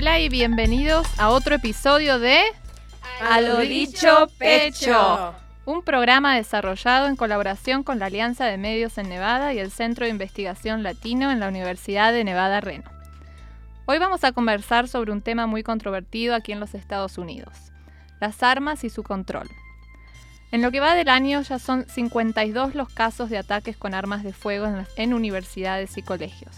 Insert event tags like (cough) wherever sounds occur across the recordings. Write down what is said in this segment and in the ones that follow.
Hola y bienvenidos a otro episodio de A lo dicho pecho. Un programa desarrollado en colaboración con la Alianza de Medios en Nevada y el Centro de Investigación Latino en la Universidad de Nevada Reno. Hoy vamos a conversar sobre un tema muy controvertido aquí en los Estados Unidos, las armas y su control. En lo que va del año ya son 52 los casos de ataques con armas de fuego en, en universidades y colegios.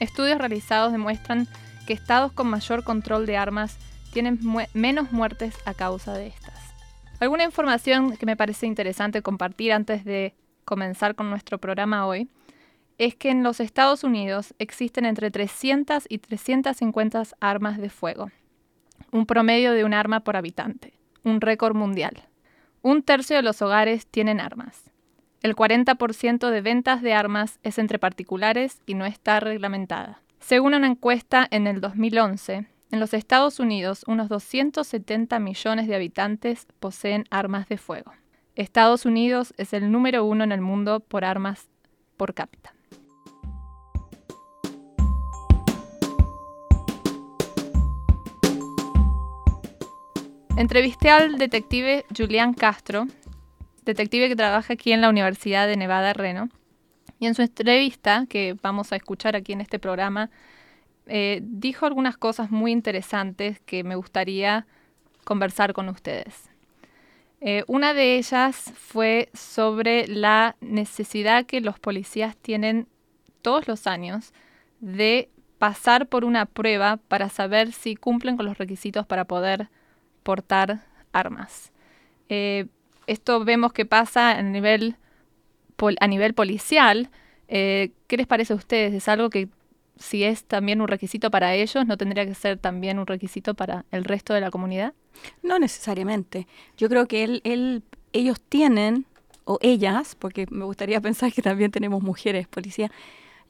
Estudios realizados demuestran que estados con mayor control de armas tienen menos muertes a causa de estas. Alguna información que me parece interesante compartir antes de comenzar con nuestro programa hoy es que en los Estados Unidos existen entre 300 y 350 armas de fuego, un promedio de un arma por habitante, un récord mundial. Un tercio de los hogares tienen armas. El 40% de ventas de armas es entre particulares y no está reglamentada. Según una encuesta en el 2011, en los Estados Unidos unos 270 millones de habitantes poseen armas de fuego. Estados Unidos es el número uno en el mundo por armas por cápita. Entrevisté al detective Julián Castro, detective que trabaja aquí en la Universidad de Nevada Reno, y en su entrevista, que vamos a escuchar aquí en este programa, eh, dijo algunas cosas muy interesantes que me gustaría conversar con ustedes. Eh, una de ellas fue sobre la necesidad que los policías tienen todos los años de pasar por una prueba para saber si cumplen con los requisitos para poder portar armas. Eh, esto vemos que pasa a nivel, a nivel policial. Eh, ¿Qué les parece a ustedes? ¿Es algo que si es también un requisito para ellos, no tendría que ser también un requisito para el resto de la comunidad? No necesariamente. Yo creo que él, ellos tienen, o ellas, porque me gustaría (laughs) pensar que también tenemos mujeres policías,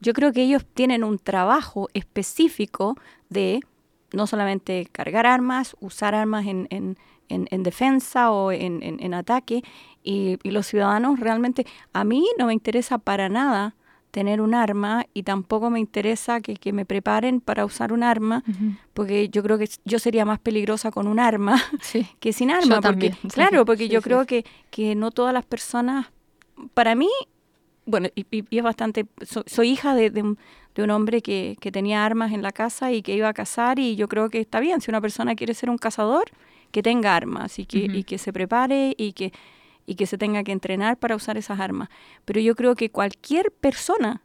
yo creo que ellos tienen un trabajo específico de no solamente cargar armas, usar armas en, en, en, defensa o en, ataque, y, los ciudadanos realmente, a mí no me interesa para nada tener un arma y tampoco me interesa que, que me preparen para usar un arma, porque yo creo que yo sería más peligrosa con un arma (laughs) que sin arma. porque, (laughs) Claro, porque yo creo que, que no todas las personas, para mí, bueno, y, es bastante, soy hija de, de, un, de un hombre que, que, tenía armas en la casa y que iba a cazar y yo creo que está bien, si una persona quiere ser un cazador, que tenga armas y que, y que se prepare y que, y que se tenga que entrenar para usar esas armas. Pero yo creo que cualquier persona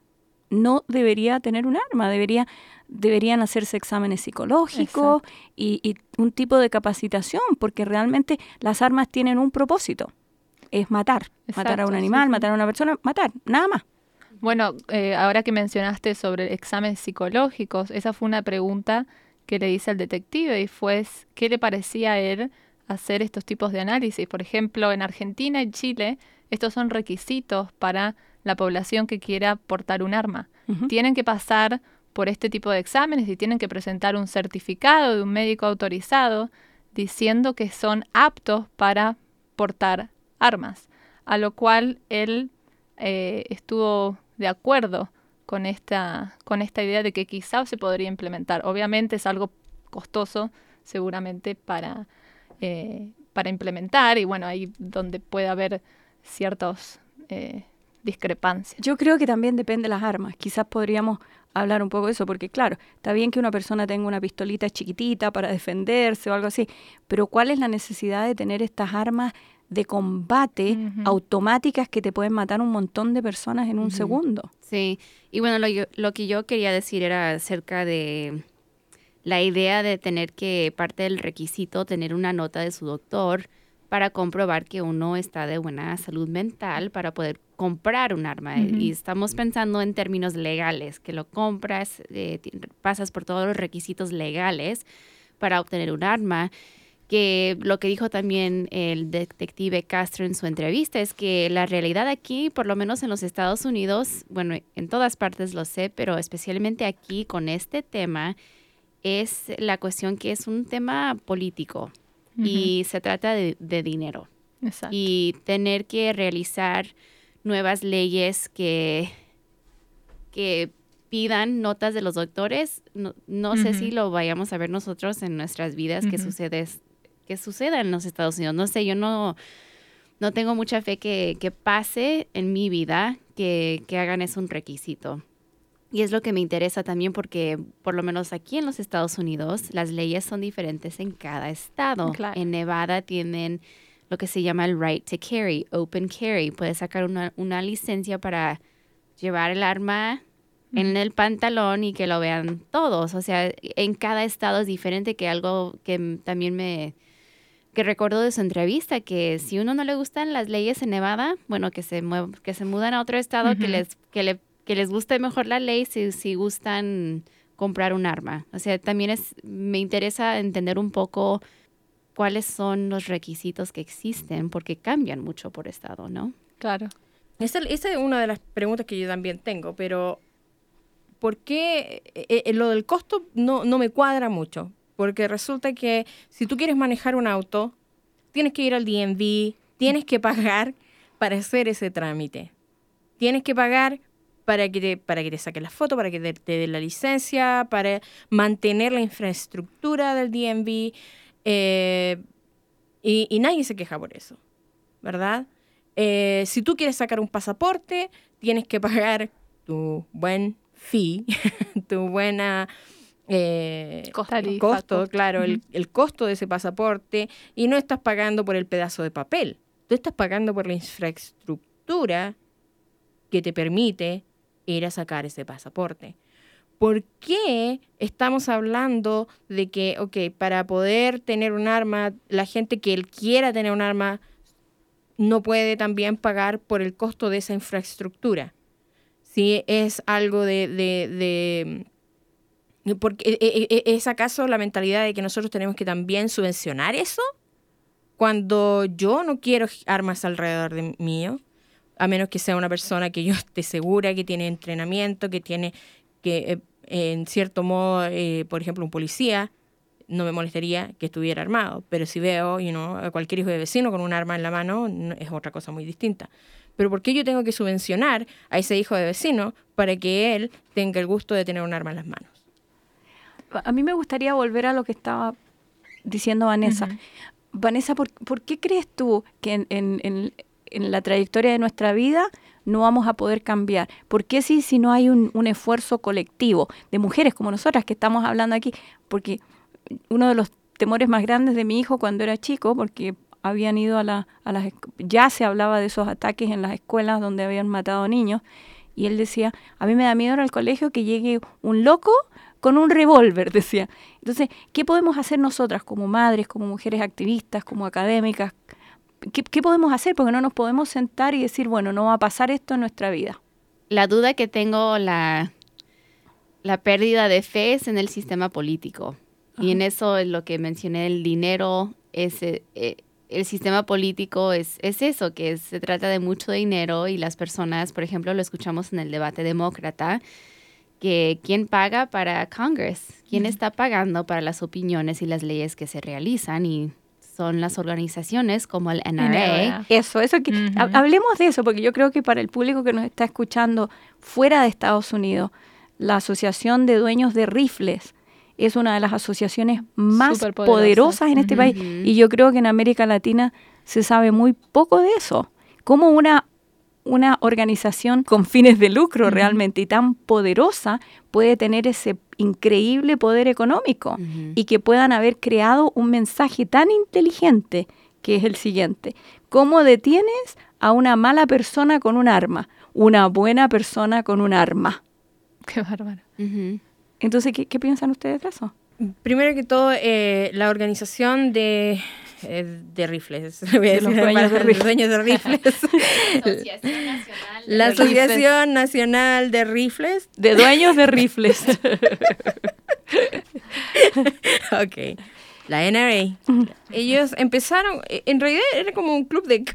no debería tener un arma, debería, deberían hacerse exámenes psicológicos y, y, un tipo de capacitación, porque realmente las armas tienen un propósito, es matar, matar a un animal, matar a una persona, matar, nada más. Bueno, eh, ahora que mencionaste sobre exámenes psicológicos, esa fue una pregunta que le hice al detective y fue qué le parecía a él hacer estos tipos de análisis. Por ejemplo, en Argentina y Chile, estos son requisitos para la población que quiera portar un arma. Tienen que pasar por este tipo de exámenes y tienen que presentar un certificado de un médico autorizado diciendo que son aptos para portar armas, a lo cual él eh, estuvo de acuerdo con esta, con esta idea de que quizás se podría implementar. Obviamente es algo costoso, seguramente, para, eh, para implementar, y bueno, ahí donde puede haber ciertas eh, discrepancias. Yo creo que también depende de las armas. Quizás podríamos hablar un poco de eso, porque claro, está bien que una persona tenga una pistolita chiquitita para defenderse o algo así, pero ¿cuál es la necesidad de tener estas armas de combate automáticas que te pueden matar un montón de personas en un segundo. Sí, y bueno, lo, lo, que yo quería decir era acerca de la idea de tener que, parte del requisito, tener una nota de su doctor para comprobar que uno está de buena salud mental para poder comprar un arma. Y estamos pensando en términos legales, que lo compras, eh, pasas por todos los requisitos legales para obtener un arma que lo que dijo también el detective Castro en su entrevista es que la realidad aquí, por lo menos en los Estados Unidos, bueno, en todas partes lo sé, pero especialmente aquí con este tema, es la cuestión que es un tema político y se trata de, dinero. Y tener que realizar nuevas leyes que, que pidan notas de los doctores, no, sé si lo vayamos a ver nosotros en nuestras vidas que sucede que suceda en los Estados Unidos. No sé, yo no, no tengo mucha fe que, que pase en mi vida que, que hagan eso un requisito. Y es lo que me interesa también porque por lo menos aquí en los Estados Unidos las leyes son diferentes en cada estado. En Nevada tienen lo que se llama el right to carry, open carry. Puedes sacar una, una licencia para llevar el arma en el pantalón y que lo vean todos. O sea, en cada estado es diferente, que algo que también me que recuerdo de su entrevista, que si uno no le gustan las leyes en Nevada, bueno, que se que se mudan a otro estado, que les que le que les guste mejor la ley si, si gustan comprar un arma. O sea, también es me interesa entender un poco cuáles son los requisitos que existen, porque cambian mucho por estado, ¿no? Claro. Esa, esa es una de las preguntas que yo también tengo, pero ¿por qué eh, eh, lo del costo no, no me cuadra mucho? Porque resulta que si tú quieres manejar un auto, tienes que ir al DMV, tienes que pagar para hacer ese trámite. Tienes que pagar para que te, para que te la foto, para que te, te den la licencia, para mantener la infraestructura del DMV. Eh, y, y, nadie se queja por eso, ¿verdad? si tú quieres sacar un pasaporte, tienes que pagar tu buen fee, (laughs) tu buena eh, costo, claro, el, el, costo de ese pasaporte, y no estás pagando por el pedazo de papel, tú estás pagando por la infraestructura que te permite ir a sacar ese pasaporte. ¿Por qué estamos hablando de que, ok, para poder tener un arma, la gente que él quiera tener un arma no puede también pagar por el costo de esa infraestructura? si es algo de, de, de porque e, e, e, ¿Es acaso la mentalidad de que nosotros tenemos que también subvencionar eso? Cuando yo no quiero armas alrededor de mío, a menos que sea una persona que yo (laughs) esté segura, que tiene entrenamiento, que tiene, que eh, en cierto modo, eh, por ejemplo, un policía, no me molestaría que estuviera armado. Pero si veo you know, a cualquier hijo de vecino con un arma en la mano, es otra cosa muy distinta. Pero ¿por qué yo tengo que subvencionar a ese hijo de vecino para que él tenga el gusto de tener un arma en las manos? A mí me gustaría volver a lo que estaba diciendo Vanessa. Vanessa, ¿por, qué crees tú que en, la trayectoria de nuestra vida no vamos a poder cambiar? ¿Por qué si, si no hay un, un esfuerzo colectivo de mujeres como nosotras que estamos hablando aquí? Porque uno de los temores más grandes de mi hijo cuando era chico, porque habían ido a, la, a las... Ya se hablaba de esos ataques en las escuelas donde habían matado niños. Y él decía, a mí me da miedo en el colegio que llegue un loco con un revólver, (laughs) decía. Entonces, ¿qué podemos hacer nosotras como madres, como mujeres activistas, como académicas? ¿Qué, ¿Qué, podemos hacer? Porque no nos podemos sentar y decir, bueno, no va a pasar esto en nuestra vida. La duda que tengo, la, la pérdida de fe es en el sistema político. Y en eso es lo que mencioné, el dinero, es, eh, el sistema político es, es eso, que se trata de mucho dinero y las personas, por ejemplo, lo escuchamos en el debate demócrata, que quién paga para Congress, quién está pagando para las opiniones y las leyes que se realizan y son las organizaciones como el NRA. Eso, eso que hablemos de eso porque yo creo que para el público que nos está escuchando fuera de Estados Unidos, la Asociación de Dueños de Rifles es una de las asociaciones más poderosas en este país. Y yo creo que en América Latina se sabe muy poco de eso. Como una, una organización con fines de lucro realmente y tan poderosa puede tener ese increíble poder económico y que puedan haber creado un mensaje tan inteligente que es el siguiente. ¿Cómo detienes a una mala persona con un arma? Una buena persona con un arma. Qué bárbaro. Entonces, ¿qué, piensan ustedes de eso? Primero que todo, eh, la organización de, de rifles, (laughs) de los dueños de, rifles. (laughs) La Asociación Nacional de Rifles. De dueños de rifles. (laughs) ok. La NRA. Ellos empezaron, en realidad era como un club de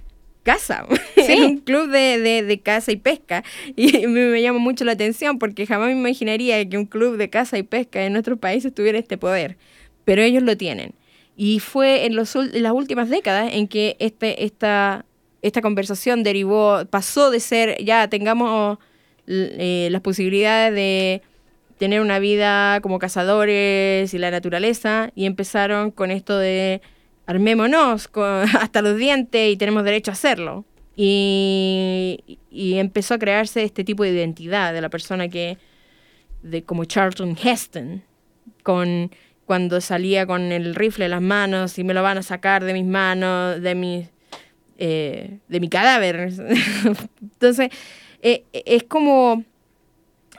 casa, ¿Sí? un club de, de, de, caza y pesca. Y me, me llama mucho la atención porque jamás me imaginaría que un club de caza y pesca en nuestros países tuviera este poder, pero ellos lo tienen. Y fue en, los, en las últimas décadas en que este, esta, esta conversación derivó, pasó de ser, ya tengamos eh, las posibilidades de tener una vida como cazadores y la naturaleza y empezaron con esto de armémonos (laughs) hasta los dientes y tenemos derecho a hacerlo. Y, y, empezó a crearse este tipo de identidad de la persona que, de, como Charlton Heston, con, cuando salía con el rifle en las manos y me lo van a sacar de mis manos, de mi, eh, de mi cadáver. (laughs) Entonces, eh, es como,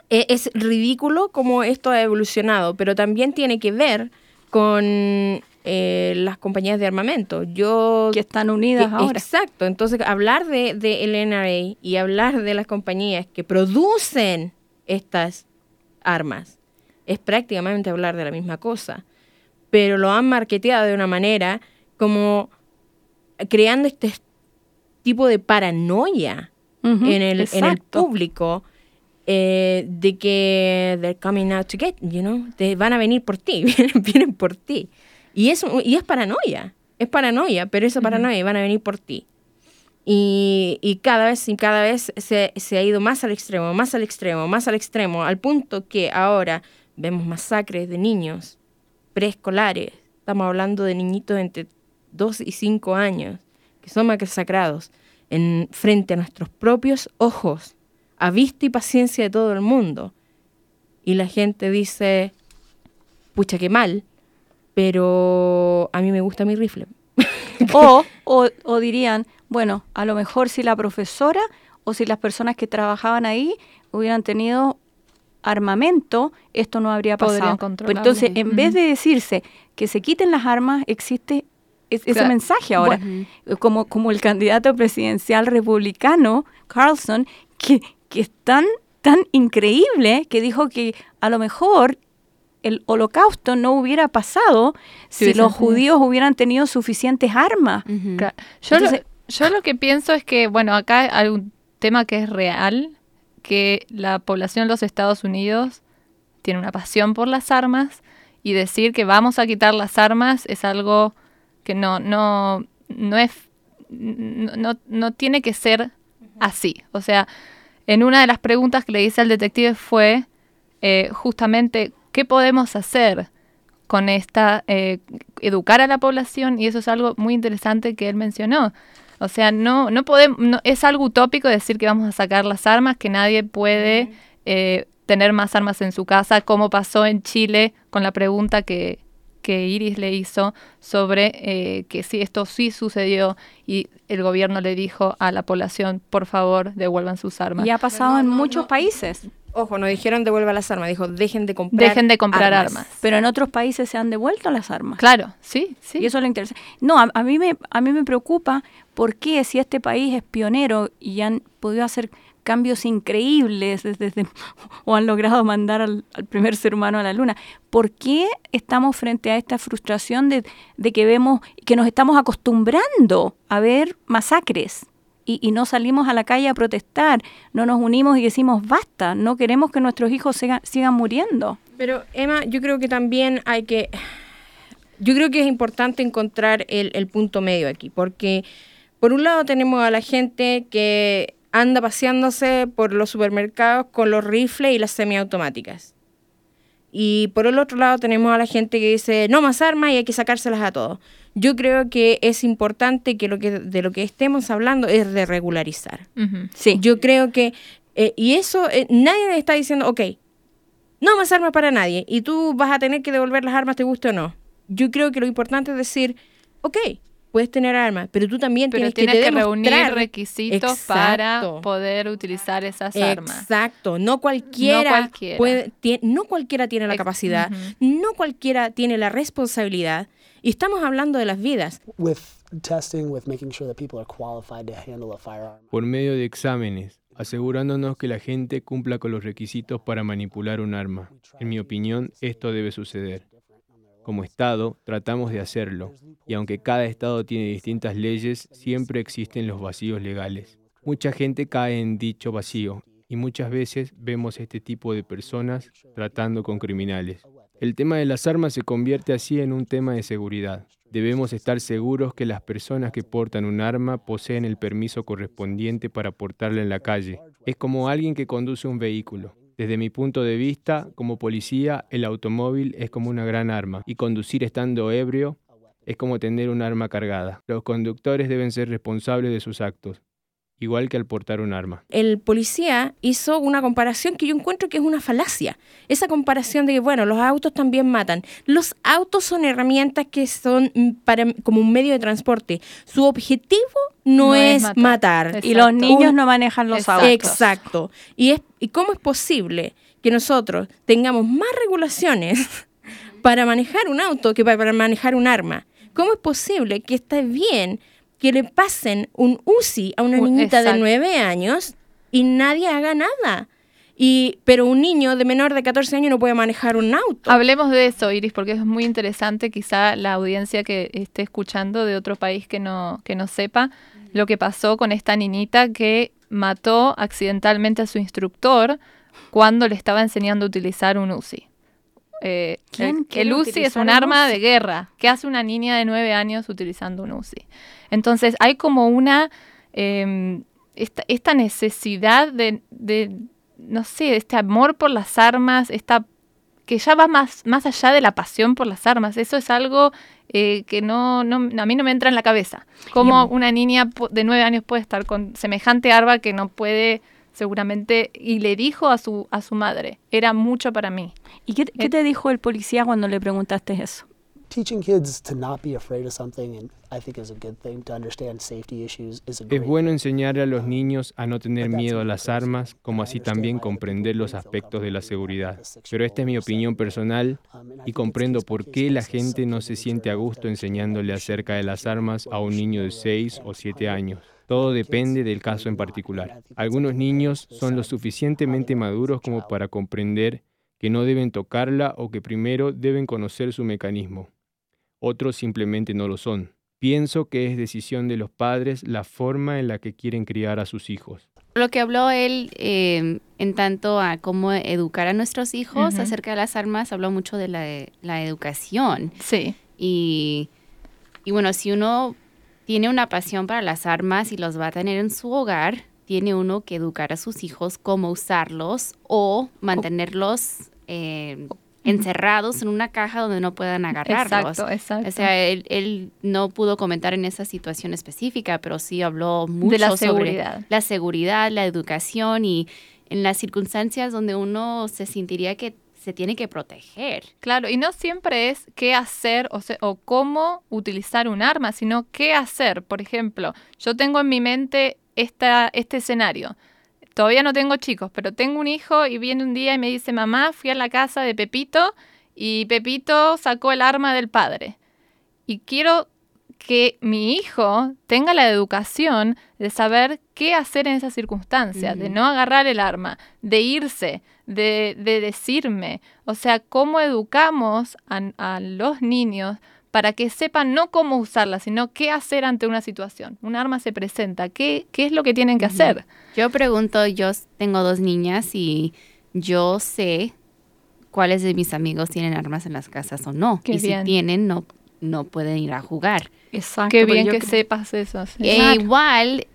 eh, es ridículo como esto ha evolucionado, pero también tiene que ver con las compañías de armamento. Yo, que están unidas ahora. Exacto. Entonces, hablar de, de el NRA y hablar de las compañías que producen estas armas es prácticamente hablar de la misma cosa. Pero lo han marketeado de una manera como creando este tipo de paranoia en, el, en, el, público eh, de que they're coming out to get, you know, te van a venir por ti, (laughs) vienen, por ti. Y es, y es paranoia, es paranoia, pero esa paranoia van a venir por ti. Y, y, cada vez y cada vez se, se, ha ido más al extremo, más al extremo, más al extremo, al punto que ahora vemos masacres de niños preescolares. Estamos hablando de niñitos entre 2 y 5 años que son masacrados en, frente a nuestros propios ojos, a vista y paciencia de todo el mundo. Y la gente dice, pucha, qué mal, pero a mí me gusta mi rifle. (laughs) o, o, o dirían, bueno, a lo mejor si la profesora o si las personas que trabajaban ahí hubieran tenido armamento, esto no habría pasado. entonces, en vez de decirse que se quiten las armas, existe ese mensaje ahora. como, como el candidato presidencial republicano, Carlson, que, que es tan, tan increíble que dijo que a lo mejor el holocausto no hubiera pasado si, los judíos hubieran tenido suficientes armas. yo, lo, yo lo que pienso es que, bueno, acá hay un tema que es real, que la población de los Estados Unidos tiene una pasión por las armas y decir que vamos a quitar las armas es algo que no, no, no es, no, no tiene que ser así. O sea, en una de las preguntas que le hice al detective fue eh, justamente qué podemos hacer con esta, eh, educar a la población, y eso es algo muy interesante que él mencionó. O sea, no, no podemos, es algo utópico decir que vamos a sacar las armas, que nadie puede eh, tener más armas en su casa, como pasó en Chile con la pregunta que, que Iris le hizo sobre eh, que si esto sí sucedió y el gobierno le dijo a la población, por favor, devuelvan sus armas. Y ha pasado en muchos países. Ojo, no dijeron devuelvan las armas, dijo dejen de comprar Dejen de comprar armas. Pero en otros países se han devuelto las armas. Claro, sí, sí. Y eso es lo interesante. No, a, mí me, a mí me preocupa por qué si este país es pionero y han podido hacer cambios increíbles desde, (laughs) o han logrado mandar al, primer ser humano a la luna. ¿Por qué estamos frente a esta frustración de, de que vemos que nos estamos acostumbrando a ver masacres? Y, no salimos a la calle a protestar, no nos unimos y decimos basta, no queremos que nuestros hijos sigan muriendo. Pero Emma, yo creo que también hay que, yo creo que es importante encontrar el, el punto medio aquí, porque por un lado tenemos a la gente que anda paseándose por los supermercados con los rifles y las semiautomáticas. Y por el otro lado tenemos a la gente que dice, no más armas y hay que sacárselas a todos. Yo creo que es importante que, lo que de lo que estemos hablando es de regularizar. Sí. Yo creo que, eh, y eso, eh, nadie está diciendo, ok, no más armas para nadie y tú vas a tener que devolver las armas, te guste o no. Yo creo que lo importante es decir, ok, puedes tener armas, pero tú también tienes, que, reunir requisitos para poder utilizar esas armas. Exacto, no cualquiera, no cualquiera. Puede, no cualquiera tiene la capacidad, no cualquiera tiene la responsabilidad, y estamos hablando de las vidas. Por medio de exámenes, asegurándonos que la gente cumpla con los requisitos para manipular un arma. En mi opinión, esto debe suceder. Como Estado, tratamos de hacerlo, y aunque cada Estado tiene distintas leyes, siempre existen los vacíos legales. Mucha gente cae en dicho vacío, y muchas veces vemos este tipo de personas tratando con criminales. El tema de las armas se convierte así en un tema de seguridad. Debemos estar seguros que las personas que portan un arma poseen el permiso correspondiente para portarla en la calle. Es como alguien que conduce un vehículo. Desde mi punto de vista, como policía, el automóvil es como una gran arma y conducir estando ebrio es como tener un arma cargada. Los conductores deben ser responsables de sus actos igual que al portar un arma. El policía hizo una comparación que yo encuentro que es una falacia. Esa comparación de que, bueno, los autos también matan. Los autos son herramientas que son para, como un medio de transporte. Su objetivo no, es, matar. Y los niños no manejan los autos. Exacto. Y, es, ¿Y cómo es posible que nosotros tengamos más regulaciones (laughs) para manejar un auto que para manejar un arma? ¿Cómo es posible que esté bien que le pasen un UCI a una niñita de nueve años y nadie haga nada. Y, pero un niño de menor de 14 años no puede manejar un auto. Hablemos de eso, Iris, porque es muy interesante. Quizá la audiencia que esté escuchando de otro país que no, que no sepa lo que pasó con esta niñita que mató accidentalmente a su instructor cuando le estaba enseñando a utilizar un UCI. Eh, el, UCI es un arma de guerra. ¿Qué hace una niña de nueve años utilizando un UCI? Entonces hay como una, em, esta, necesidad de, no sé, este amor por las armas, esta que ya va más, más allá de la pasión por las armas. Eso es algo eh, que no, a mí no me entra en la cabeza. Cómo una niña de nueve años puede estar con semejante arma que no puede seguramente, y le dijo a su, a su madre, era mucho para mí. ¿Y qué, qué te dijo el policía cuando le preguntaste eso? Es bueno enseñar a los niños a no tener miedo a las armas, como así también comprender los aspectos de la seguridad. Pero esta es mi opinión personal um, y comprendo por qué la gente no se siente a gusto enseñándole acerca de las armas a un niño de 6 o 7 años. Todo depende del caso en particular. Algunos niños son lo suficientemente maduros como para comprender que no deben tocarla o que primero deben conocer su mecanismo otros simplemente no lo son. Pienso que es decisión de los padres la forma en la que quieren criar a sus hijos. Lo que habló él em, en tanto a cómo educar a nuestros hijos acerca de las armas, habló mucho de la, educación. Sí. Y, y bueno, si uno tiene una pasión para las armas y los va a tener en su hogar, tiene uno que educar a sus hijos cómo usarlos o mantenerlos eh, encerrados en una caja donde no puedan agarrarlos. Exacto, exacto. O sea, él, no pudo comentar en esa situación específica, pero sí habló mucho la sobre la seguridad, la educación y en las circunstancias donde uno se sentiría que se tiene que proteger. Claro, y no siempre es qué hacer o, o cómo utilizar un arma, sino qué hacer. Por ejemplo, yo tengo en mi mente esta, este escenario todavía no tengo chicos, pero tengo un hijo y viene un día y me dice, mamá, fui a la casa de Pepito y Pepito sacó el arma del padre. Y quiero que mi hijo tenga la educación de saber qué hacer en esas circunstancias, de no agarrar el arma, de irse, de, decirme. O sea, cómo educamos a los niños para que sepan no cómo usarla, sino qué hacer ante una situación. Un arma se presenta, ¿qué, qué es lo que tienen que hacer? Yo pregunto, yo tengo dos niñas y yo sé cuáles de mis amigos tienen armas en las casas o no. y si tienen, no, no pueden ir a jugar. Exacto. Qué bien que sepas eso. E igual,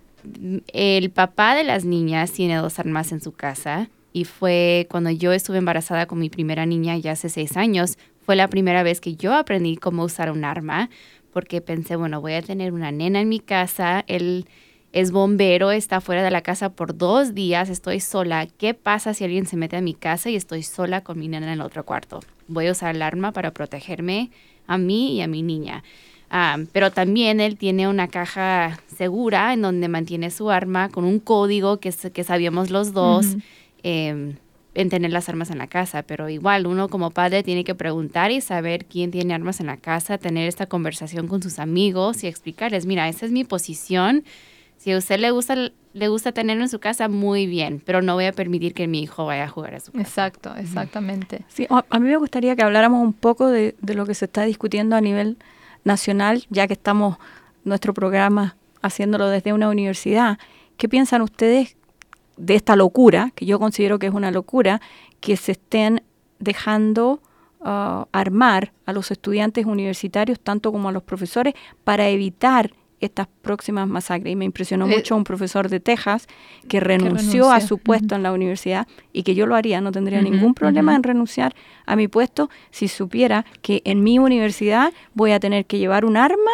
el papá de las niñas tiene dos armas en su casa y fue cuando yo estuve embarazada con mi primera niña ya hace seis años, fue la primera vez que yo aprendí cómo usar un arma, porque pensé, bueno, voy a tener una nena en mi casa, él es bombero, está fuera de la casa por dos días, estoy sola. ¿Qué pasa si alguien se mete a mi casa y estoy sola con mi nena en el otro cuarto? Voy a usar el arma para protegerme a mí y a mi niña. Ah, pero también él tiene una caja segura en donde mantiene su arma con un código que sabíamos los dos en tener las armas en la casa, pero igual uno como padre tiene que preguntar y saber quién tiene armas en la casa, tener esta conversación con sus amigos y explicarles, mira, esa es mi posición. Si a usted le gusta, le gusta tenerlo en su casa, muy bien, pero no voy a permitir que mi hijo vaya a jugar a su casa. Exacto, exactamente. Sí, a mí me gustaría que habláramos un poco de, de lo que se está discutiendo a nivel nacional, ya que estamos nuestro programa haciéndolo desde una universidad. ¿Qué piensan ustedes de esta locura, que yo considero que es una locura, que se estén dejando ah, armar a los estudiantes universitarios, tanto como a los profesores, para evitar estas próximas masacres. Y me impresionó Eh, mucho un profesor de Texas que renunció a renunció. su puesto en la universidad y que yo lo haría, no tendría ningún problema en renunciar a mi puesto si supiera que en mi universidad voy a tener que llevar un arma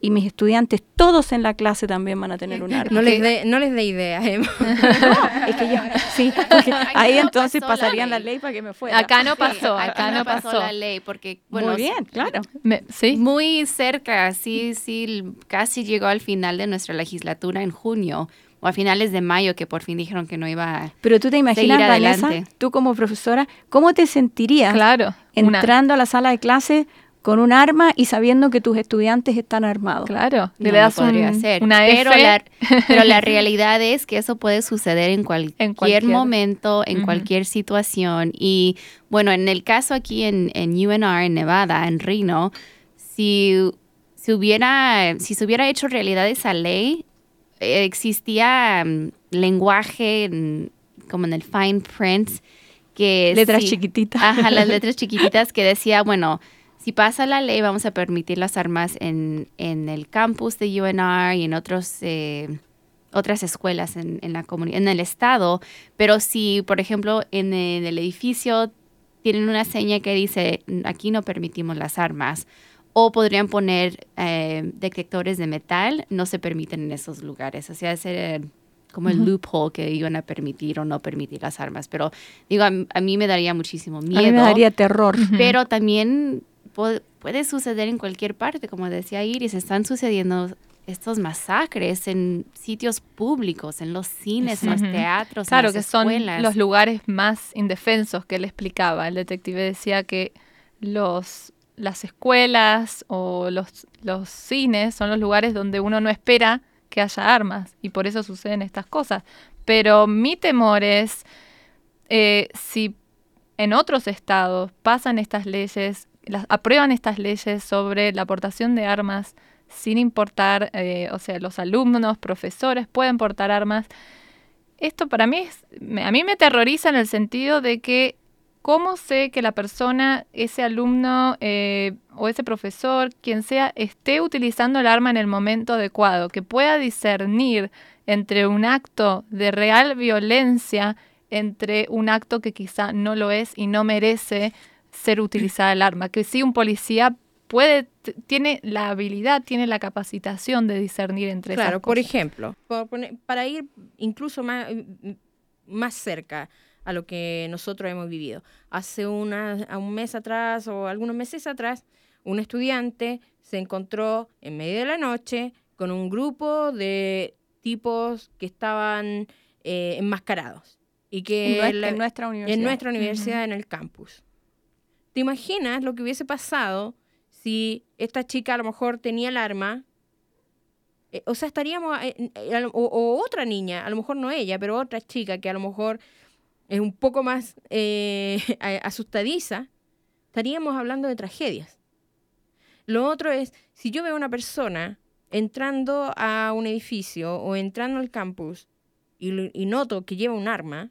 y mis estudiantes todos en la clase también van a tener un (laughs) arma. No les dé no les dé ideas, (laughs) Emma. No, es que yo, sí, (laughs) porque ahí no entonces la pasarían la ley. para que me fuera. Acá no pasó, acá no pasó. la ley porque bueno, Muy bien, claro. Me- ¿Sí? Muy cerca, sí, sí, casi llegó al final de nuestra legislatura en junio o a finales de mayo que por fin dijeron que no iba a... Pero tú te imaginas, Vanessa, adelante. tú como profesora, ¿cómo te sentirías Claro. una- entrando a la sala de clase con un arma y sabiendo que tus estudiantes están armados? Claro. No le das un- hacer. una pero F. la, pero la (laughs) realidad es que eso puede suceder en cualquier, En cualquier- momento, en cualquier situación. Y bueno, en el caso aquí en, en UNR, en Nevada, en Reno, si, si, hubiera, si se hubiera hecho realidad esa ley, existía mm, lenguaje mm, como en el fine print que Letras sí- chiquititas. Ajá, las (laughs) letras chiquititas que decía, bueno, si pasa la ley vamos a permitir las armas en, en el campus de UNR y en otros eh, otras escuelas en, en la comuni- en el estado, pero si, por ejemplo, en el, el edificio tienen una seña que dice aquí no permitimos las armas, o podrían poner eh, detectores de metal, no se permiten en esos lugares. O sea, ese era como el loophole que iban a permitir o no permitir las armas. Pero digo, a, a mí me daría muchísimo miedo. A mí me daría terror. Pero también puede suceder en cualquier parte, como decía Iris, están sucediendo estos masacres en sitios públicos, en los cines, en los teatros, Claro, en que las son escuelas. los lugares más indefensos que él explicaba. El detective decía que los, las escuelas o los, los cines son los lugares donde uno no espera que haya armas y por eso suceden estas cosas. Pero mi temor es eh, si en otros estados pasan estas leyes, aprueban estas leyes sobre la aportación de armas sin importar, eh, o sea, los alumnos, profesores pueden portar armas. Esto para mí es, a mí me aterroriza en el sentido de que cómo sé que la persona, ese alumno eh, o ese profesor, quien sea, esté utilizando el arma en el momento adecuado, que pueda discernir entre un acto de real violencia entre un acto que quizá no lo es y no merece ser utilizada el arma, que sí un policía puede, tiene la habilidad, tiene la capacitación de discernir entre esas Claro, por cosas. ejemplo, por poner- para ir incluso más, más cerca a lo que nosotros hemos vivido. Hace una, a un mes atrás o algunos meses atrás, un estudiante se encontró en medio de la noche con un grupo de tipos que estaban eh, enmascarados y que En, nues- la- en nuestra universidad. en nuestra universidad, en el campus. ¿Te imaginas lo que hubiese pasado si esta chica a lo mejor tenía el arma? Eh, o sea, estaríamos, eh, eh, o, o otra niña, a lo mejor no ella, pero otra chica que a lo mejor es un poco más (laughs) asustadiza, estaríamos hablando de tragedias. Lo otro es, si yo veo a una persona entrando a un edificio o entrando al campus y, noto que lleva un arma,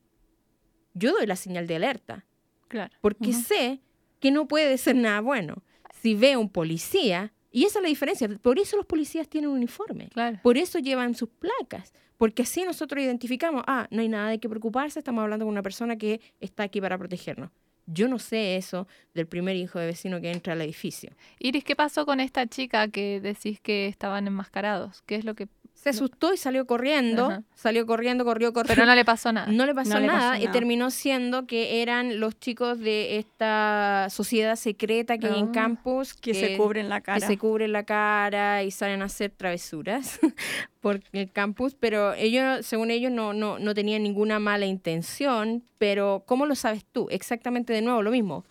yo doy la señal de alerta Claro. porque sé que no puede ser nada bueno. Si veo un policía, y esa es la diferencia, por eso los policías tienen un uniforme, Claro. por eso llevan sus placas, porque así nosotros identificamos, ah, no hay nada de qué preocuparse, estamos hablando con una persona que está aquí para protegernos. Yo no sé eso del primer hijo de vecino que entra al edificio. Iris, ¿qué pasó con esta chica que decís que estaban enmascarados? ¿Qué es lo que...? Se asustó y salió corriendo, Ajá. salió corriendo, corrió, corrió. Pero no le pasó nada. No le pasó, No le pasó nada, y terminó siendo que eran los chicos de esta sociedad secreta que hay en Ah, campus que se cubren la cara. que se cubren la cara y salen a hacer travesuras (laughs) por el campus, pero ellos, según ellos, no, no, no tenían ninguna mala intención, pero ¿cómo lo sabes tú? Exactamente de nuevo, lo mismo.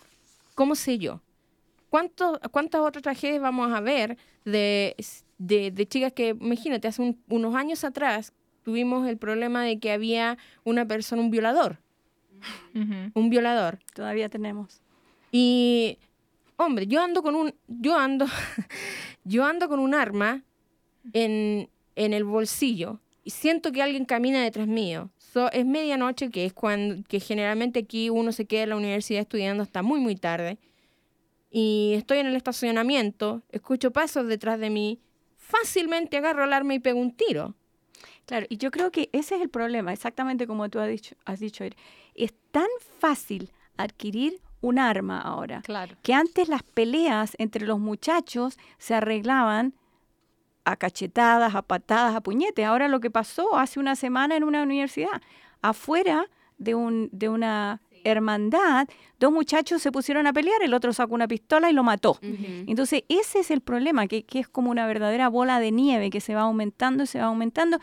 ¿Cómo sé yo? ¿Cuánto, ¿Cuántas otras tragedias vamos a ver de, de, de chicas que, imagínate, hace un- unos años atrás tuvimos el problema de que había una persona, un violador, Ujú. un violador, Todavía tenemos. y, hombre, yo ando con un, yo ando, (laughs) yo ando con un arma en, en el bolsillo y siento que alguien camina detrás mío. So, es medianoche, que es cuando, que generalmente aquí uno se queda en la universidad estudiando hasta muy, muy tarde. y estoy en el estacionamiento, escucho pasos detrás de mí, fácilmente agarro el arma y pego un tiro. Claro, y yo creo que ese es el problema, exactamente como tú has dicho, has dicho Es tan fácil adquirir un arma ahora, claro. que antes las peleas entre los muchachos se arreglaban a cachetadas, a patadas, a puñetes. Ahora lo que pasó hace una semana en una universidad, afuera de, un, de una hermandad, dos muchachos se pusieron a pelear, el otro sacó una pistola y lo mató. Entonces, ese es el problema, que, que, es como una verdadera bola de nieve que se va aumentando, se va aumentando.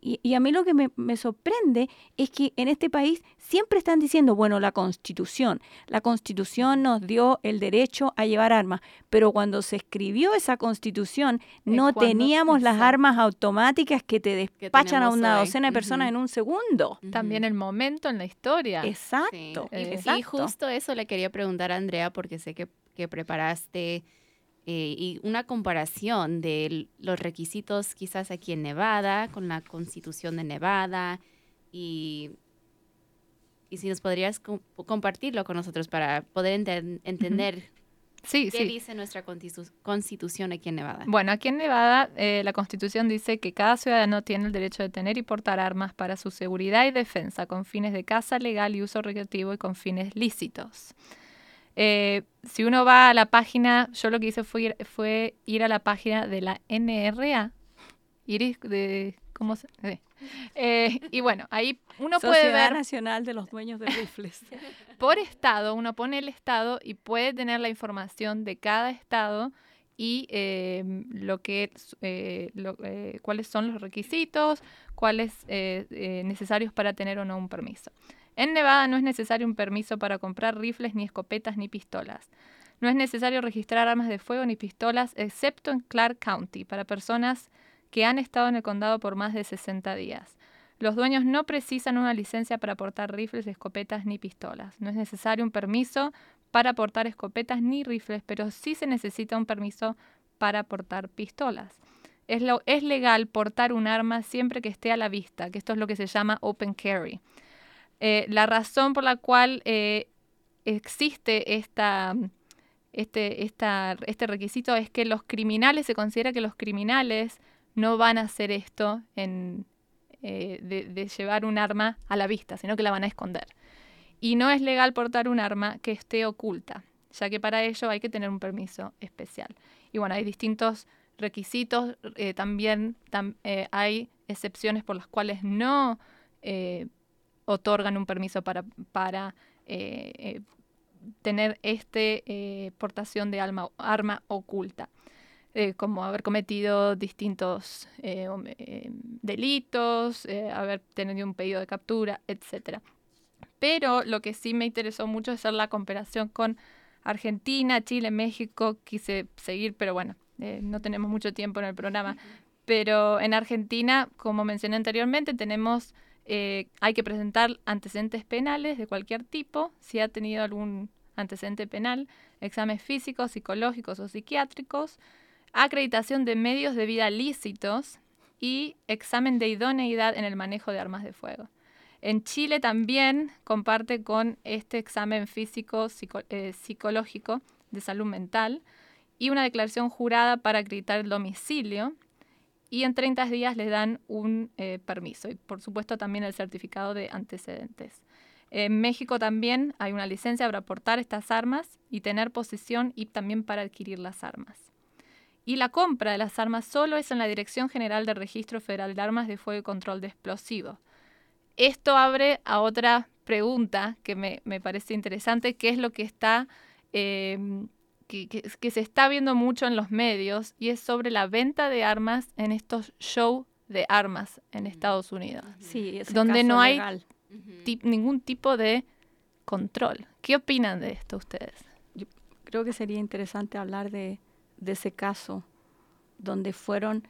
Y, a mí lo que me, sorprende es que en este país siempre están diciendo, bueno, la constitución, la constitución nos dio el derecho a llevar armas, pero cuando se escribió esa constitución no teníamos las armas automáticas que te despachan a una docena de personas en un segundo. También el momento en la historia. Exacto, Y justo eso le quería preguntar a Andrea porque sé que, que preparaste eh, y una comparación de los requisitos quizás aquí en Nevada con la constitución de Nevada y, y si nos podrías compartirlo con nosotros para poder entender Sí, ¿Qué dice nuestra constitución aquí en Nevada? Bueno, aquí en Nevada eh, la constitución dice que cada ciudadano tiene el derecho de tener y portar armas para su seguridad y defensa con fines de caza legal y uso recreativo y con fines lícitos. Eh, si uno va a la página, yo lo que hice fue ir, fue ir a la página de la NRA, Iris de ¿cómo se? Eh, y bueno, ahí uno puede ver Nacional de los Dueños de Rifles. (laughs) por estado, uno pone el estado y puede tener la información de cada estado y em, lo que eh, cuáles son los requisitos, cuáles necesarios para tener o no un permiso. En Nevada no es necesario un permiso para comprar rifles, ni escopetas, ni pistolas. No es necesario registrar armas de fuego ni pistolas, excepto en Clark County, para personas que han estado en el condado por más de 60 días. Los dueños no precisan una licencia para portar rifles, escopetas ni pistolas. No es necesario un permiso para portar escopetas ni rifles, pero sí se necesita un permiso para portar pistolas. Es, lo, es legal portar un arma siempre que esté a la vista, que esto es lo que se llama open carry. Eh, la razón por la cual eh, existe esta, este, este requisito es que los criminales, se considera que los criminales no van a hacer esto en, eh, de, llevar un arma a la vista, sino que la van a esconder. Y no es legal portar un arma que esté oculta, ya que para ello hay que tener un permiso especial. Y bueno, hay distintos requisitos, también hay excepciones por las cuales no otorgan un permiso para, eh, eh, tener eh, portación de arma oculta, como haber cometido distintos delitos, haber tenido un pedido de captura, etc. Pero lo que sí me interesó mucho es hacer la comparación con Argentina, Chile, México. Quise seguir, pero bueno, no tenemos mucho tiempo en el programa. Pero en Argentina, como mencioné anteriormente, tenemos eh, hay que presentar antecedentes penales de cualquier tipo, si ha tenido algún antecedente penal, exámenes físicos, psicológicos o psiquiátricos, acreditación de medios de vida lícitos y examen de idoneidad en el manejo de armas de fuego. En Chile también comparte con este examen físico eh, psicológico de salud mental y una declaración jurada para acreditar el domicilio y en 30 días les dan un eh, permiso y por supuesto también el certificado de antecedentes. En México también hay una licencia para portar estas armas y tener posesión y también para adquirir las armas. Y la compra de las armas solo es en la Dirección General de Registro Federal de Armas de Fuego y Control de Explosivos. Esto abre a otra pregunta que me, parece interesante, que es lo que está eh, que, se está viendo mucho en los medios y es sobre la venta de armas en estos shows de armas en Estados Unidos. Sí, donde no hay ningún tipo de control. ¿Qué opinan de esto ustedes? Yo creo que sería interesante hablar de, ese caso donde fueron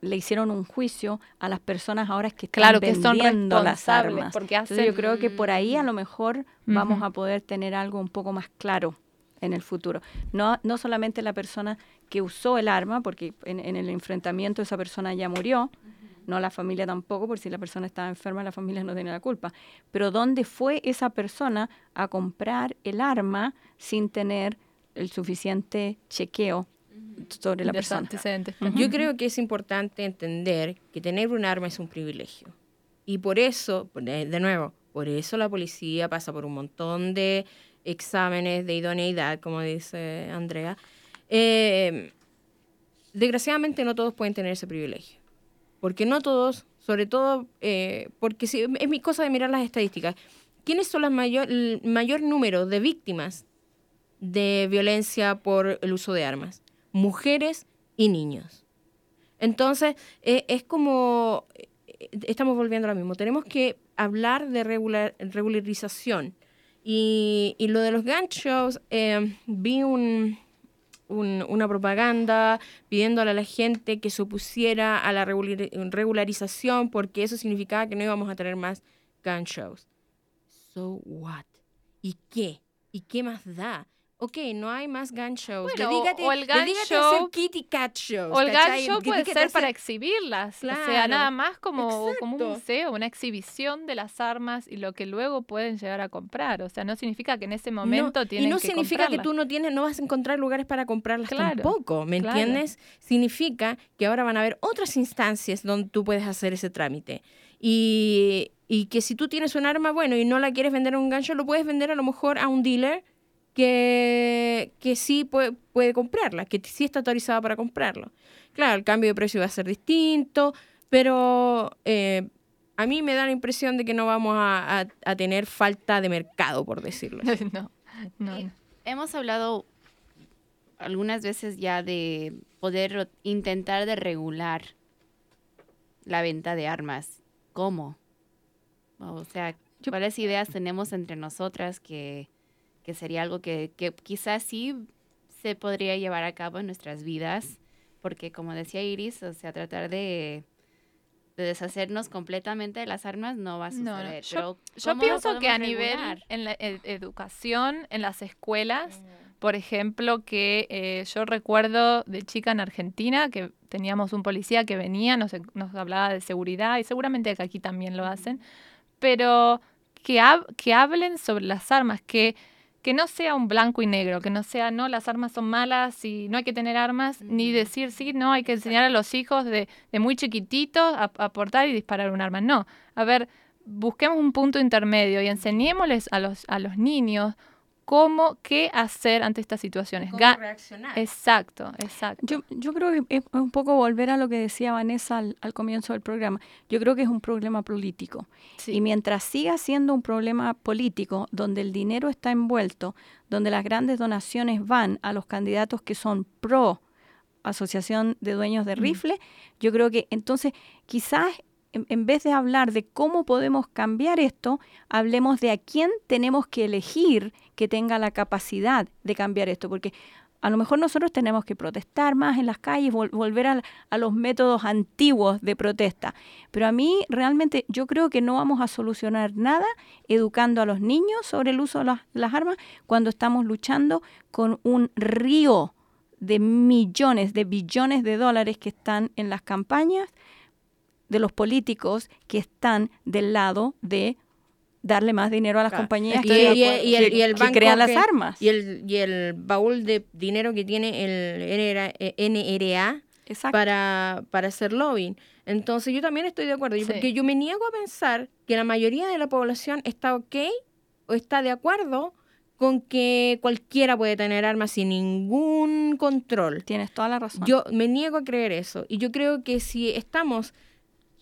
le hicieron un juicio a las personas ahora que están claro, que vendiendo las armas. Porque yo creo que por ahí a lo mejor vamos a poder tener algo un poco más claro en el futuro. No, no solamente la persona que usó el arma, porque en, el enfrentamiento esa persona ya murió, no la familia tampoco, porque si la persona estaba enferma la familia no tiene la culpa, pero dónde fue esa persona a comprar el arma sin tener el suficiente chequeo sobre la persona. antecedentes. Yo creo que es importante entender que tener un arma es un privilegio. Y por eso, de de nuevo, por eso la policía pasa por un montón de exámenes de idoneidad, como dice Andrea. Eh, desgraciadamente no todos pueden tener ese privilegio. Porque no todos, sobre todo, eh, porque si, es mi cosa de mirar las estadísticas. ¿Quiénes son las mayor, el mayor número de víctimas de violencia por el uso de armas? Mujeres y niños. Entonces, eh, es como, eh, estamos volviendo a lo mismo, tenemos que hablar de regular- regularización. Y, y lo de los gun shows, eh, vi un, un- una propaganda pidiéndole a la gente que se opusiera a la regular- regularización porque eso significaba que no íbamos a tener más gun shows. So what? ¿Y qué? ¿Y qué más da? Ok, no hay más gun shows. Bueno, o el gun a hacer show- kitty cat shows. O el gun ¿cachai? show puede ser para exhibirlas. O sea, Claro, nada más como, como un museo, una exhibición de las armas y lo que luego pueden llegar a comprar. O sea, no significa que en ese momento no, tienen y no que significa que tú no tienes no vas a encontrar lugares para comprarlas Claro, tampoco ¿me claro. entiendes? significa que ahora van a haber otras instancias donde tú puedes hacer ese trámite y, y que si tú tienes un arma bueno y no la quieres vender a un gancho lo puedes vender a lo mejor a un dealer que, que sí puede, puede comprarla que sí está autorizada para comprarlo claro el cambio de precio va a ser distinto pero eh, a mí me da la impresión de que no vamos a, a- a tener falta de mercado, por decirlo. así. (laughs) no, no, no. Hemos hablado algunas veces ya de poder intentar de regular la venta de armas. ¿Cómo? O sea, ¿cuáles ideas tenemos entre nosotras que, que sería algo que, que quizás sí se podría llevar a cabo en nuestras vidas? Porque como decía Iris, o sea, tratar de, de deshacernos completamente de las armas no va a No, no. suceder. Yo- Yo ¿cómo lo pienso que a podemos nivel regular? en la ed- educación, en las escuelas, por ejemplo, que eh, yo recuerdo de chica en Argentina que teníamos un policía que venía, nos, nos hablaba de seguridad y seguramente que aquí también lo hacen, pero que, hab- que hablen sobre las armas, que, que no sea un blanco y negro, que no sea, no, las armas son malas y no hay que tener armas, ni decir, sí, no, hay que enseñar a los hijos de, de muy chiquititos a, a portar y disparar un arma. No, a ver, busquemos un punto intermedio y enseñémosles a los, a los niños cómo, qué hacer ante estas situaciones. Ga- reaccionar? exacto, exacto. Yo, yo creo que es un poco volver a lo que decía Vanessa al, al comienzo del programa. Yo creo que es un problema político. Sí. Y mientras siga siendo un problema político, donde el dinero está envuelto, donde las grandes donaciones van a los candidatos que son pro Asociación de Dueños de Mm. Rifle, yo creo que entonces quizás en, vez de hablar de cómo podemos cambiar esto, hablemos de a quién tenemos que elegir que tenga la capacidad de cambiar esto, porque a lo mejor nosotros tenemos que protestar más en las calles, vol- volver a, los métodos antiguos de protesta. Pero a mí realmente yo creo que no vamos a solucionar nada educando a los niños sobre el uso de las armas cuando estamos luchando con un río de millones, de billones de dólares que están en las campañas de los políticos que están del lado de darle más dinero a las Claro. compañías Y- que, y- y el- y el que banco crean las que- armas. Y el, y el baúl de dinero que tiene el NRA, NRA para, para hacer lobbying. Entonces yo también estoy de acuerdo, Sí. porque yo me niego a pensar que la mayoría de la población está ok o está de acuerdo con que cualquiera puede tener armas sin ningún control. Tienes toda la razón. Yo me niego a creer eso. Y yo creo que si estamos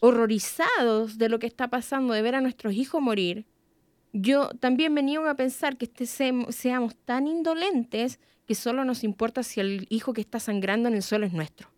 horrorizados de lo que está pasando, de ver a nuestros hijos morir, yo también me niego a pensar que este se- seamos tan indolentes que solo nos importa si el hijo que está sangrando en el suelo es nuestro.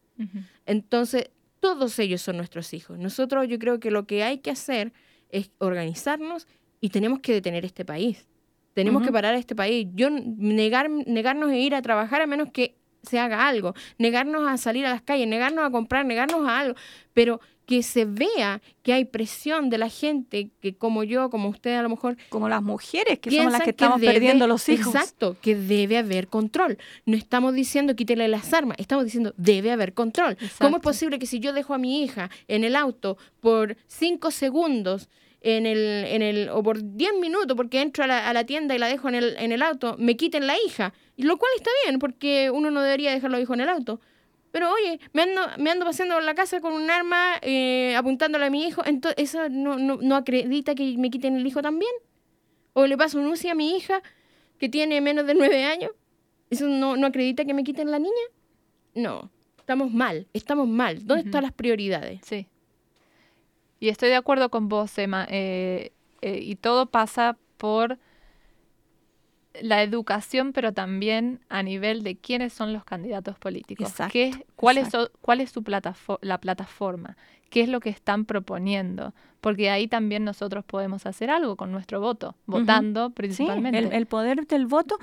Entonces, todos ellos son nuestros hijos. Nosotros yo creo que lo que hay que hacer es organizarnos y tenemos que detener este país. Tenemos que parar este país. Yo negar, negarnos a ir a trabajar a menos que se haga algo, negarnos a salir a las calles, negarnos a comprar, negarnos a algo, pero que se vea que hay presión de la gente que como yo, como usted a lo mejor Como las mujeres que somos las que estamos debe- perdiendo los hijos. Exacto, que debe haber control. No estamos diciendo quítele las armas, estamos diciendo debe haber control. ¿Cómo es posible que si yo dejo a mi hija en el auto por cinco segundos en el, en el, o por 10 minutos, porque entro a la, a la, tienda y la dejo en el, en el auto, me quiten la hija. Lo cual está bien, porque uno no debería dejar los hijos en el auto. Pero oye, me ando, me ando paseando por la casa con un arma eh, apuntándole a mi hijo, entonces ¿eso no, no, no, acredita que me quiten el hijo también? ¿O le paso un UCI a mi hija que tiene menos de nueve años? ¿Eso no, no acredita que me quiten la niña? No, estamos mal, estamos mal. ¿Dónde están las prioridades? Sí. Y estoy de acuerdo con vos, Emma. Eh, eh, y todo pasa por la educación, pero también a nivel de quiénes son los candidatos políticos. Exacto, ¿Qué, cuál, exacto. es, ¿Cuál es su plataforma, la plataforma? ¿Qué es lo que están proponiendo? Porque ahí también nosotros podemos hacer algo con nuestro voto, votando principalmente. el, el poder del voto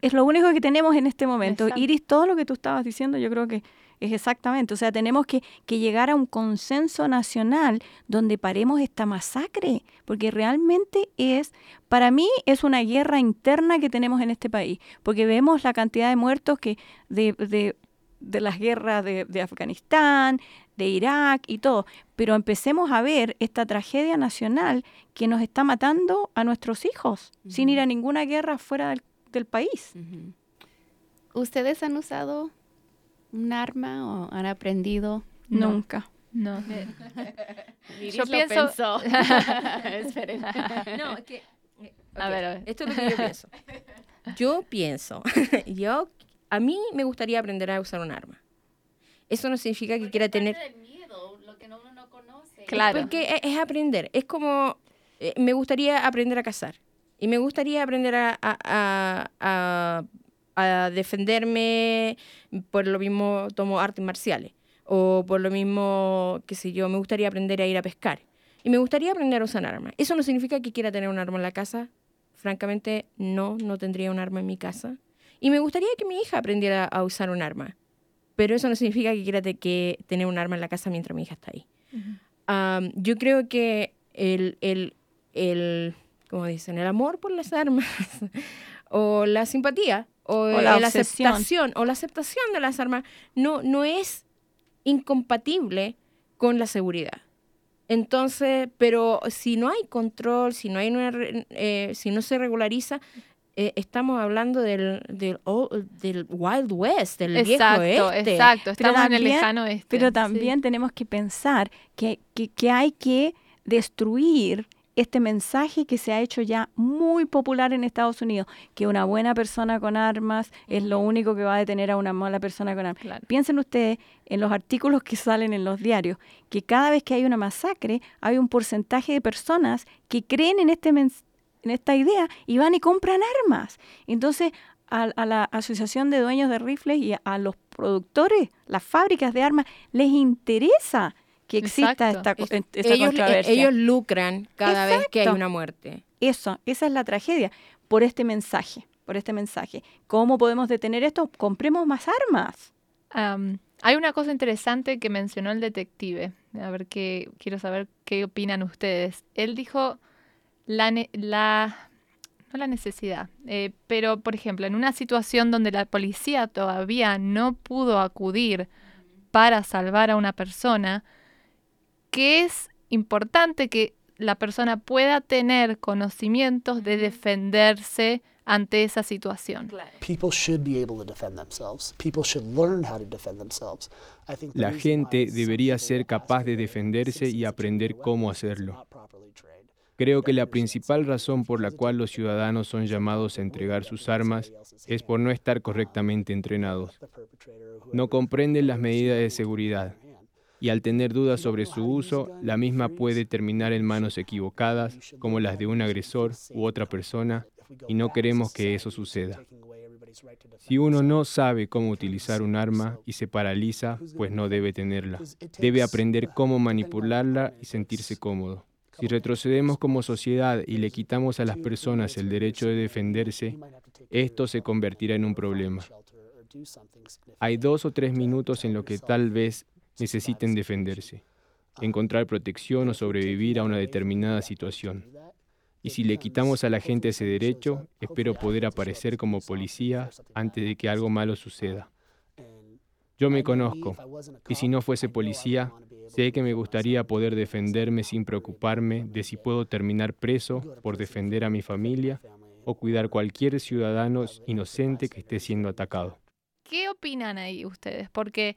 es lo único que tenemos en este momento. Exacto. Iris, todo lo que tú estabas diciendo, yo creo que es exactamente. O sea, tenemos que, que llegar a un consenso nacional donde paremos esta masacre, porque realmente es, para mí, es una guerra interna que tenemos en este país, porque vemos la cantidad de muertos que de, de, de las guerras de, de Afganistán, de Irak y todo, pero empecemos a ver esta tragedia nacional que nos está matando a nuestros hijos, sin ir a ninguna guerra fuera del, del país. ¿Ustedes han usado un arma o han aprendido? No. Nunca. No. (laughs) Yo lo pienso- pensó. (laughs) Esperen. No, es que... A ver, a ver. Esto es lo que yo pienso. Yo pienso, (laughs) yo, a mí me gustaría aprender a usar un arma. Eso no significa que quiera tener... Claro. Porque es, es aprender. Es como, eh, me gustaría aprender a cazar. Y me gustaría aprender a, a- a- a- a defenderme, por lo mismo tomo artes marciales. O por lo mismo, qué sé yo, me gustaría aprender a ir a pescar. Y me gustaría aprender a usar armas. Eso no significa que quiera tener un arma en la casa. Francamente, no, no tendría un arma en mi casa. Y me gustaría que mi hija aprendiera a usar un arma. Pero eso no significa que quiera te- que tener un arma en la casa mientras mi hija está ahí. Yo creo que el, el, el, como dicen, el amor por las armas (laughs) o la simpatía o, O la aceptación o la aceptación de las armas no, no es incompatible con la seguridad. Entonces, pero si no hay control, si no hay una, eh, si no se regulariza, eh, estamos hablando del, del, oh, del Wild West, del Exacto, viejo este. exacto. Pero Estamos en el también- lejano este. Pero sí. también tenemos que pensar que, que, que hay que destruir este mensaje que se ha hecho ya muy popular en Estados Unidos, que una buena persona con armas es lo único que va a detener a una mala persona con armas. Claro. Piensen ustedes en los artículos que salen en los diarios, que cada vez que hay una masacre hay un porcentaje de personas que creen en, este en esta idea y van y compran armas. Entonces, a, a la Asociación de Dueños de Rifles y a, a los productores, las fábricas de armas, les interesa que exista Exacto. esta, ellos, controversia. ellos lucran cada vez que hay una muerte. Eso, esa es la tragedia, por este mensaje, por este mensaje. ¿Cómo podemos detener esto? Compremos más armas. Hay una cosa interesante que mencionó el detective. A ver qué quiero saber qué opinan ustedes. Él dijo la, ne- la no la necesidad, eh, pero por ejemplo, en una situación donde la policía todavía no pudo acudir para salvar a una persona, que es importante que la persona pueda tener conocimientos de defenderse ante esa situación. People should be able to defend themselves. People should learn how to defend themselves. I think the La reason gente why debería ser capaz de defenderse y aprender cómo hacerlo. not properly trained. Creo que la principal razón por la cual los ciudadanos son llamados a entregar sus armas es por no estar correctamente entrenados. No comprenden las medidas de seguridad y al tener dudas sobre su uso, la misma puede terminar en manos equivocadas, como las de un agresor u otra persona, y no queremos que eso suceda. Si uno no sabe cómo utilizar un arma y se paraliza, pues no debe tenerla. Debe aprender cómo manipularla y sentirse cómodo. Si retrocedemos como sociedad y le quitamos a las personas el derecho de defenderse, esto se convertirá en un problema. Hay dos o tres minutos en los que tal vez necesiten defenderse, encontrar protección o sobrevivir a una determinada situación. Y si le quitamos a la gente ese derecho, espero poder aparecer como policía antes de que algo malo suceda. Yo me conozco, y si no fuese policía, sé que me gustaría poder defenderme sin preocuparme de si puedo terminar preso por defender a mi familia o cuidar cualquier ciudadano inocente que esté siendo atacado. ¿Qué opinan ahí ustedes? Porque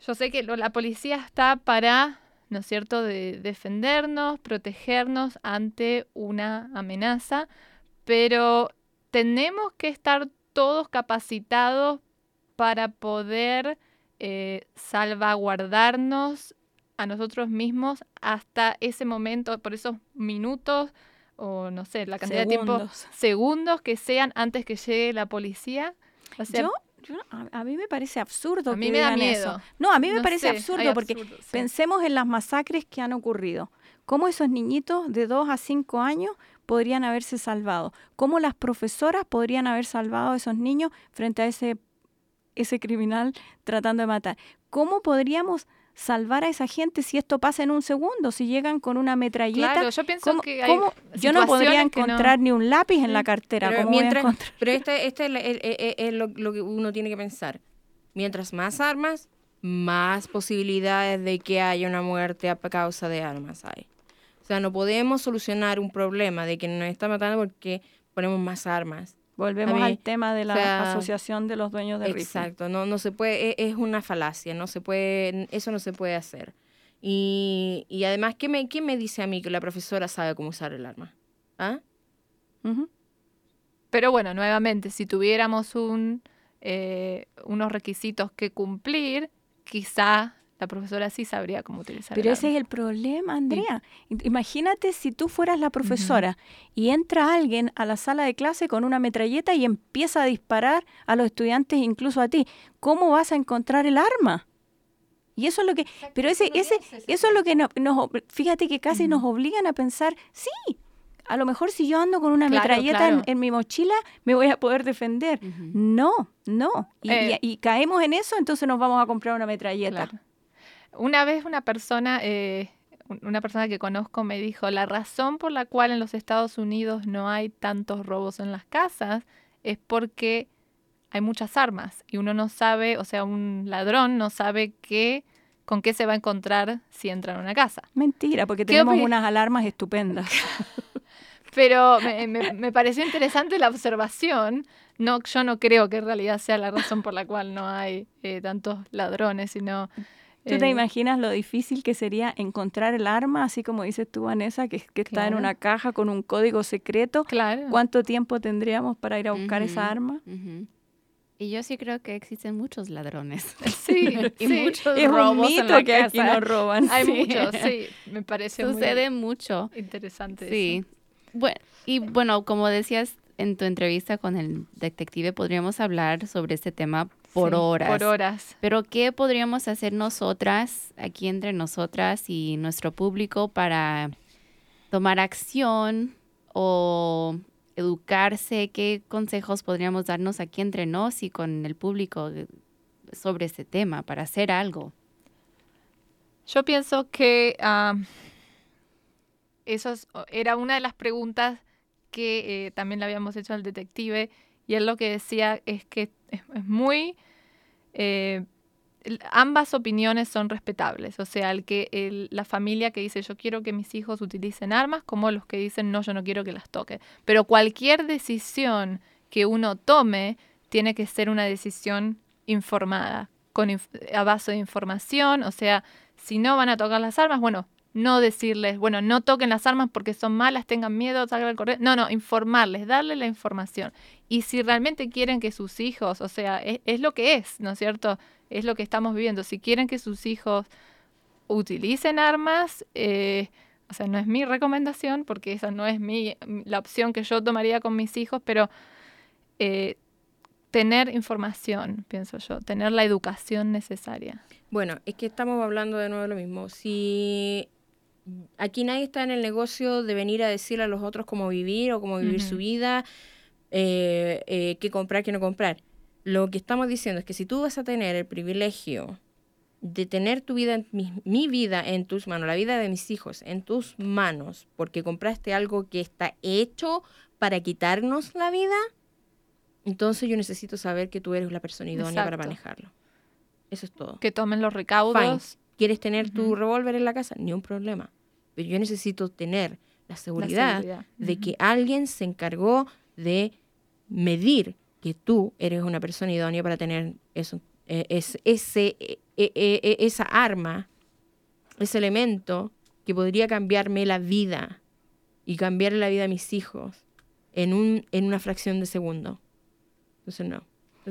yo sé que la policía está para, ¿no es cierto?, de defendernos, protegernos ante una amenaza, pero tenemos que estar todos capacitados para poder eh, salvaguardarnos a nosotros mismos hasta ese momento, por esos minutos o no sé, la cantidad de tiempo, segundos que sean antes que llegue la policía. yo, a, mí me parece absurdo. A mí me da miedo. No, a mí me parece absurdo porque pensemos en las masacres que han ocurrido. ¿Cómo esos niñitos de 2 a 5 años podrían haberse salvado? ¿Cómo las profesoras podrían haber salvado a esos niños frente a ese ese criminal tratando de matar. ¿Cómo podríamos salvar a esa gente si esto pasa en un segundo? Si llegan con una metralleta. Claro, yo pienso que hay yo no podría encontrar ni un lápiz en la cartera. Pero, mientras, pero este, este es, lo, lo que uno tiene que pensar. Mientras más armas, más posibilidades de que haya una muerte a causa de armas hay. O sea, no podemos solucionar un problema de que nos está matando porque ponemos más armas. Volvemos al tema de la asociación de los dueños de Exacto, no, no se puede, e, es, una falacia, no se puede, eso no se puede hacer. Y, y además, ¿qué me, ¿quién me dice a mí que la profesora sabe cómo usar el arma? ¿Ah? Pero bueno, nuevamente, si tuviéramos un, eh, unos requisitos que cumplir, quizá la profesora sí sabría cómo utilizar. Pero ese es el problema, Andrea. Imagínate si tú fueras la profesora y entra alguien a la sala de clase con una metralleta y empieza a disparar a los estudiantes, incluso a ti. ¿Cómo vas a encontrar el arma? Y eso es lo que, pero ese, ese, eso es lo que nos, fíjate que casi nos obligan a pensar, sí, a lo mejor si yo ando con una metralleta En, mi mochila, me voy a poder defender. No, no. Eh. Y, caemos en eso, entonces nos vamos a comprar una metralleta. Una vez una persona, eh, una persona que conozco me dijo, la razón por la cual en los Estados Unidos no hay tantos robos en las casas es porque hay muchas armas y uno no sabe, o sea, un ladrón no sabe qué con qué se va a encontrar si entra en una casa. Mentira, porque tenemos unas alarmas estupendas. (laughs) Pero me, me, pareció interesante la observación. No, yo no creo que en realidad sea la razón por la cual no hay eh, tantos ladrones, sino ¿Tú te eh, imaginas lo difícil que sería encontrar el arma, así como dices tú, Vanessa, que, que está en una caja con un código secreto? Claro. ¿Cuánto tiempo tendríamos para ir a buscar esa arma? Y yo sí creo que existen muchos ladrones. (laughs) Sí, (laughs) y muchos es robos un mito que aquí nos roban. (laughs) Hay muchos, sí. Me parece Sucede mucho. Interesante. Sí. Bueno, y bueno, como decías en tu entrevista con el detective, podríamos hablar sobre este tema por horas. Por horas. Pero ¿qué podríamos hacer nosotras, aquí entre nosotras y nuestro público para tomar acción o educarse? ¿Qué consejos podríamos darnos aquí entre nos y con el público sobre este tema para hacer algo? Yo pienso que eso era una de las preguntas que eh, también le habíamos hecho al detective y él lo que decía es que es, muy... Eh, ambas opiniones son respetables, o sea, el que la familia que dice yo quiero que mis hijos utilicen armas, como los que dicen no, yo no quiero que las toque. Pero cualquier decisión que uno tome tiene que ser una decisión informada, con a base de información, o sea, si no van a tocar las armas, bueno, no decirles, bueno, no toquen las armas porque son malas, tengan miedo, salgan al correr. No, no, informarles, darle la información. Y si realmente quieren que sus hijos, o sea, es, lo que es, ¿no es cierto? Es lo que estamos viviendo. Si quieren que sus hijos utilicen armas, eh, o sea, no es mi recomendación porque esa no es mi, la opción que yo tomaría con mis hijos, pero eh, tener información, pienso yo, tener la educación necesaria. Bueno, es que estamos hablando de nuevo de lo mismo. Si aquí nadie está en el negocio de venir a decirle a los otros cómo vivir o cómo vivir su vida, eh, eh, qué comprar, qué no comprar. Lo que estamos diciendo es que si tú vas a tener el privilegio de tener tu vida, mi, mi, vida en tus manos, la vida de mis hijos en tus manos, porque compraste algo que está hecho para quitarnos la vida, entonces yo necesito saber que tú eres la persona idónea para manejarlo. Eso es todo. Que tomen los recaudos. ¿Quieres tener tu revólver en la casa? Ni un problema. Pero yo necesito tener la la seguridad, de que alguien se encargó de medir que tú eres una persona idónea para tener eso, eh, es- ese, eh, eh, eh, esa arma, ese elemento que podría cambiarme la vida y cambiar la vida de mis hijos en, un, en una fracción de segundo. Entonces, no.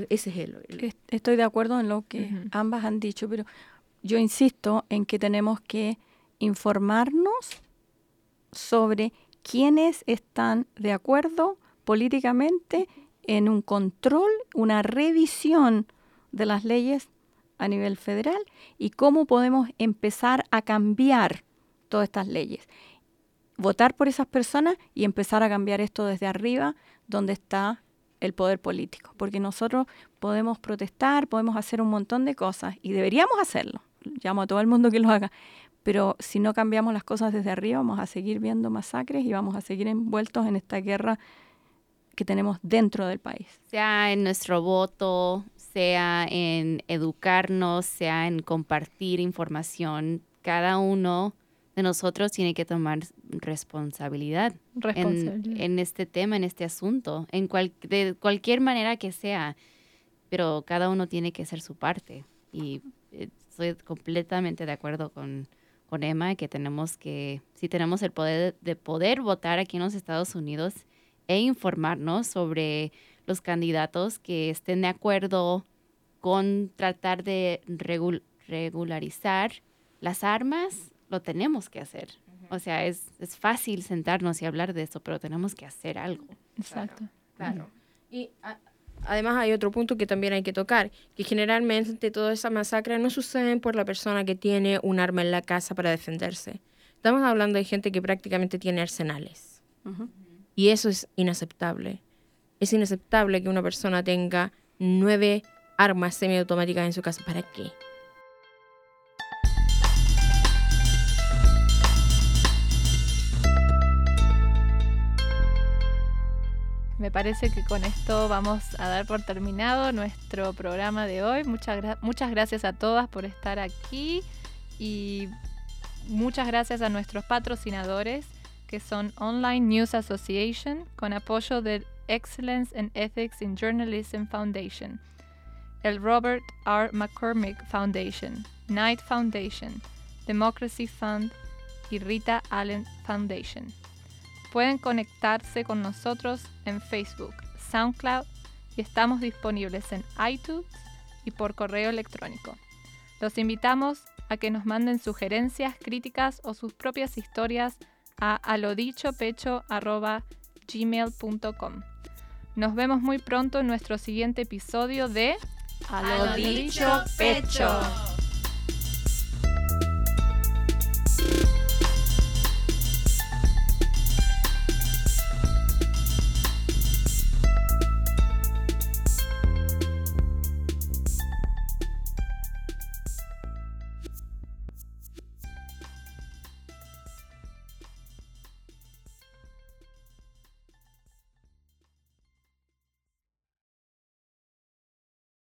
Ese es el... Estoy de acuerdo en lo que ambas han dicho, pero yo insisto en que tenemos que informarnos sobre quiénes están de acuerdo políticamente en un control, una revisión de las leyes a nivel federal y cómo podemos empezar a cambiar todas estas leyes. Votar por esas personas y empezar a cambiar esto desde arriba, donde está el poder político, porque nosotros podemos protestar, podemos hacer un montón de cosas y deberíamos hacerlo. Llamo a todo el mundo que lo haga, pero si no cambiamos las cosas desde arriba vamos a seguir viendo masacres y vamos a seguir envueltos en esta guerra que tenemos dentro del país. sea en nuestro voto, sea en educarnos, sea en compartir información, cada uno de nosotros tiene que tomar responsabilidad en, Responsabilidad. en este tema, en este asunto, en cual- de cualquier manera que sea, pero cada uno tiene que hacer su parte. Y eh, estoy completamente de acuerdo con, con Emma que tenemos que, si tenemos el poder de poder votar aquí en los Estados Unidos e informarnos sobre los candidatos que estén de acuerdo con tratar de regul- regularizar las armas, lo tenemos que hacer. O sea, es, es fácil sentarnos y hablar de esto, pero tenemos que hacer algo. Exacto. Claro. Y a- además hay otro punto que también hay que tocar, que generalmente todas esas masacres no suceden por la persona que tiene un arma en la casa para defenderse. Estamos hablando de gente que prácticamente tiene arsenales. Y eso es inaceptable. Es inaceptable que una persona tenga nueve armas semiautomáticas en su casa. ¿Para qué? Me parece que con esto vamos a dar por terminado nuestro programa de hoy. Muchas, muchas gracias a todas por estar aquí y muchas gracias a nuestros patrocinadores que son Online News Association con apoyo del Excellence in Ethics in Journalism Foundation, el Robert R. McCormick Foundation, Knight Foundation, Democracy Fund y Rita Allen Foundation. Pueden conectarse con nosotros en Facebook, SoundCloud y estamos disponibles en iTunes y por correo electrónico. Los invitamos a que nos manden sugerencias, críticas o sus propias historias a alodichopecho.gmail.com. Nos vemos muy pronto en nuestro siguiente episodio de A lo dicho, pecho.